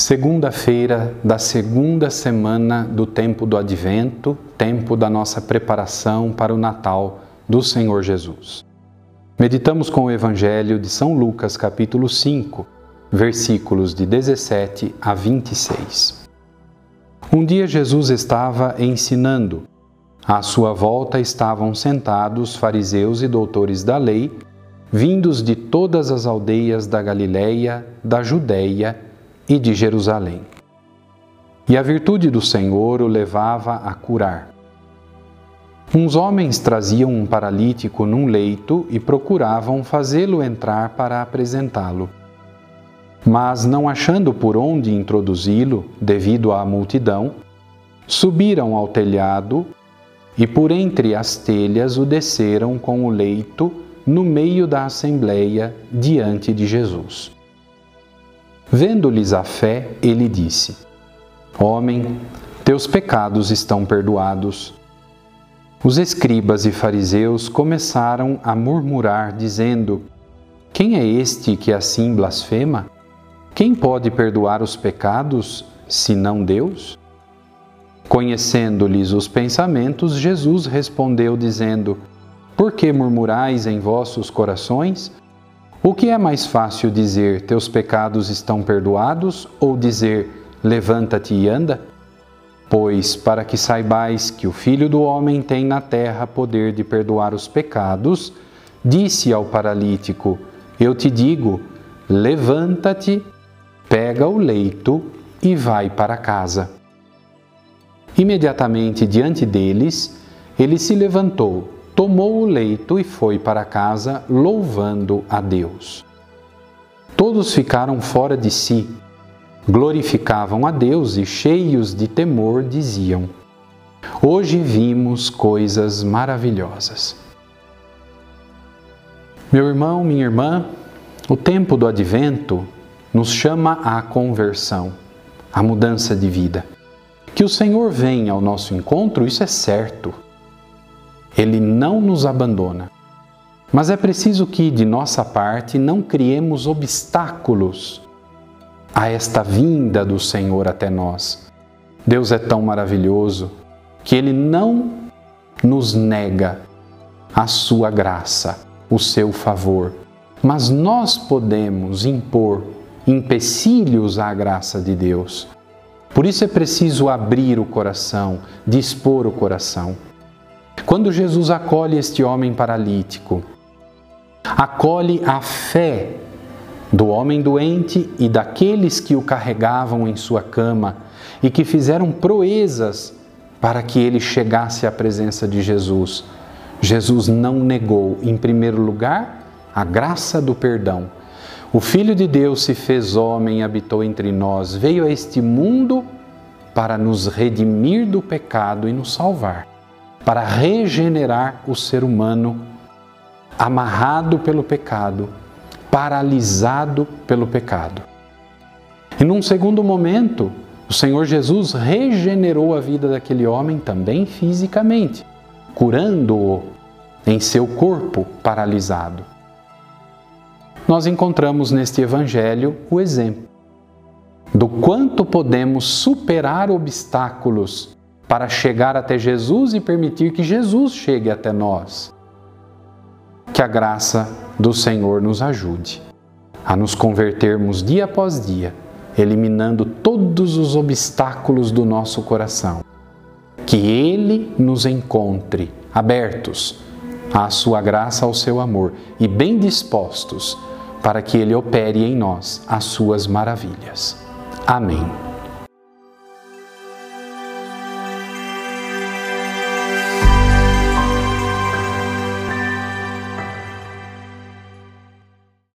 Segunda-feira da segunda semana do tempo do Advento, tempo da nossa preparação para o Natal do Senhor Jesus. Meditamos com o Evangelho de São Lucas, capítulo 5, versículos de 17 a 26. Um dia Jesus estava ensinando. À sua volta estavam sentados fariseus e doutores da lei, vindos de todas as aldeias da Galiléia, da Judéia e de Jerusalém. E a virtude do Senhor o levava a curar. Uns homens traziam um paralítico num leito e procuravam fazê-lo entrar para apresentá-lo. Mas, não achando por onde introduzi-lo, devido à multidão, subiram ao telhado e por entre as telhas o desceram com o leito no meio da assembleia diante de Jesus. Vendo-lhes a fé, ele disse: Homem, teus pecados estão perdoados. Os escribas e fariseus começaram a murmurar, dizendo: Quem é este que assim blasfema? Quem pode perdoar os pecados, senão Deus? Conhecendo-lhes os pensamentos, Jesus respondeu, dizendo: Por que murmurais em vossos corações? O que é mais fácil dizer: Teus pecados estão perdoados, ou dizer: Levanta-te e anda? Pois, para que saibais que o Filho do Homem tem na terra poder de perdoar os pecados, disse ao paralítico: Eu te digo, levanta-te, pega o leito e vai para casa. Imediatamente diante deles, ele se levantou, tomou o leito e foi para casa, louvando a Deus. Todos ficaram fora de si glorificavam a Deus e, cheios de temor, diziam: Hoje vimos coisas maravilhosas. Meu irmão, minha irmã, o tempo do advento nos chama à conversão, à mudança de vida. Que o Senhor venha ao nosso encontro, isso é certo. Ele não nos abandona. Mas é preciso que, de nossa parte, não criemos obstáculos a esta vinda do Senhor até nós. Deus é tão maravilhoso que Ele não nos nega a sua graça, o seu favor, mas nós podemos impor empecilhos à graça de Deus. Por isso é preciso abrir o coração, dispor o coração. Quando Jesus acolhe este homem paralítico, acolhe a fé do homem doente e daqueles que o carregavam em sua cama e que fizeram proezas para que ele chegasse à presença de Jesus. Jesus não negou, em primeiro lugar, a graça do perdão. O Filho de Deus se fez homem habitou entre nós, veio a este mundo para nos redimir do pecado e nos salvar, para regenerar o ser humano amarrado pelo pecado paralisado pelo pecado. E num segundo momento, o Senhor Jesus regenerou a vida daquele homem também fisicamente, curando-o em seu corpo paralisado. Nós encontramos neste Evangelho o exemplo do quanto podemos superar obstáculos para chegar até Jesus e permitir que Jesus chegue até nós. Que a graça do Senhor nos ajude a nos convertermos dia após dia, eliminando todos os obstáculos do nosso coração. Que Ele nos encontre abertos à Sua graça, ao seu amor e bem dispostos para que Ele opere em nós as Suas maravilhas. Amém.